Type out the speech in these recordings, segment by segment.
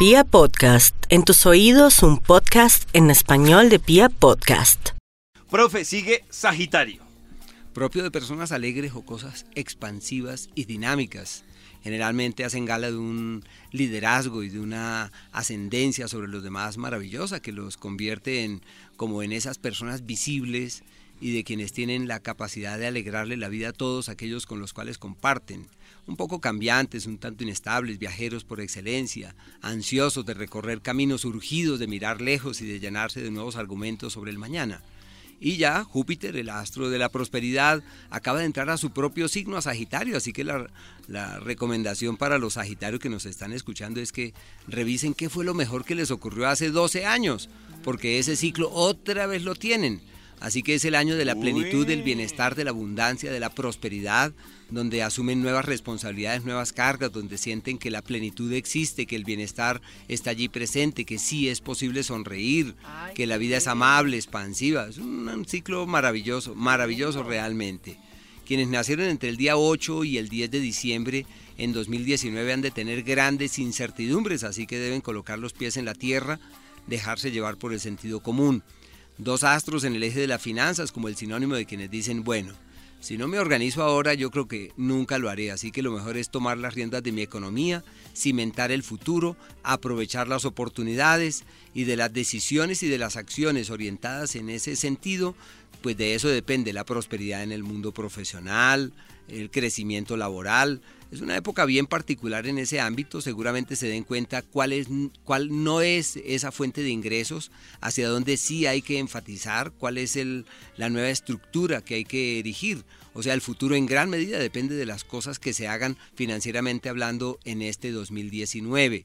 Pia Podcast, en tus oídos un podcast en español de Pia Podcast. Profe, sigue Sagitario. Propio de personas alegres o cosas expansivas y dinámicas. Generalmente hacen gala de un liderazgo y de una ascendencia sobre los demás maravillosa que los convierte en como en esas personas visibles y de quienes tienen la capacidad de alegrarle la vida a todos aquellos con los cuales comparten. Un poco cambiantes, un tanto inestables, viajeros por excelencia, ansiosos de recorrer caminos urgidos, de mirar lejos y de llenarse de nuevos argumentos sobre el mañana. Y ya Júpiter, el astro de la prosperidad, acaba de entrar a su propio signo, a Sagitario, así que la, la, recomendación para los Sagitarios que nos están escuchando es que revisen qué fue lo mejor que les ocurrió hace 12 años, porque ese ciclo otra vez lo tienen. Así que es el año de la plenitud, del bienestar, de la abundancia, de la prosperidad, donde asumen nuevas responsabilidades, nuevas cargas, donde sienten que la plenitud existe, que el bienestar está allí presente, que sí es posible sonreír, que la vida es amable, expansiva. Es un, un ciclo maravilloso, maravilloso realmente. Quienes nacieron entre el día 8 y el 10 de diciembre en 2019 han de tener grandes incertidumbres, así que deben colocar los pies en la tierra, dejarse llevar por el sentido común. Dos astros en el eje de las finanzas como el sinónimo de quienes dicen, bueno, si no me organizo ahora, yo creo que nunca lo haré, así que lo mejor es tomar las riendas de mi economía, cimentar el futuro, aprovechar las oportunidades y de las decisiones y de las acciones orientadas en ese sentido, pues de eso depende la prosperidad en el mundo profesional, el crecimiento laboral. Es una época bien particular en ese ámbito, seguramente se den cuenta cuál, es, cuál no es esa fuente de ingresos, hacia dónde sí hay que enfatizar, cuál es el, la nueva estructura que hay que erigir. O sea, el futuro en gran medida depende de las cosas que se hagan financieramente hablando en este 2019.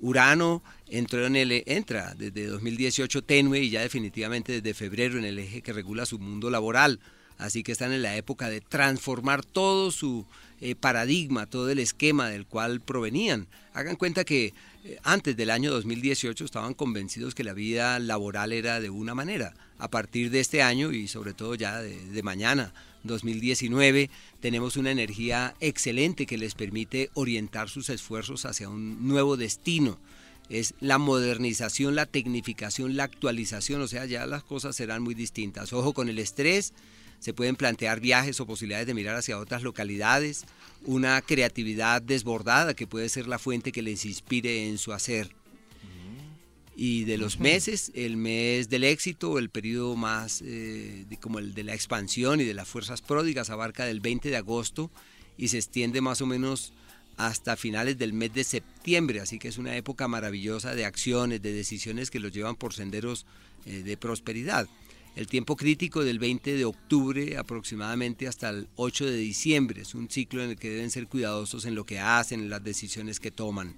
Urano entró en el, entra desde 2018 tenue y ya definitivamente desde febrero en el eje que regula su mundo laboral. Así que están en la época de transformar todo su eh, paradigma, todo el esquema del cual provenían. Hagan cuenta que eh, antes del año 2018 estaban convencidos que la vida laboral era de una manera. A partir de este año y sobre todo ya de, de mañana, 2019, tenemos una energía excelente que les permite orientar sus esfuerzos hacia un nuevo destino es la modernización, la tecnificación, la actualización, o sea, ya las cosas serán muy distintas. Ojo con el estrés, se pueden plantear viajes o posibilidades de mirar hacia otras localidades, una creatividad desbordada que puede ser la fuente que les inspire en su hacer. Y de los meses, el mes del éxito, el periodo más eh, de, como el de la expansión y de las fuerzas pródigas, abarca del 20 de agosto y se extiende más o menos hasta finales del mes de septiembre, así que es una época maravillosa de acciones, de decisiones que los llevan por senderos eh, de prosperidad. El tiempo crítico del 20 de octubre aproximadamente hasta el 8 de diciembre es un ciclo en el que deben ser cuidadosos en lo que hacen, en las decisiones que toman.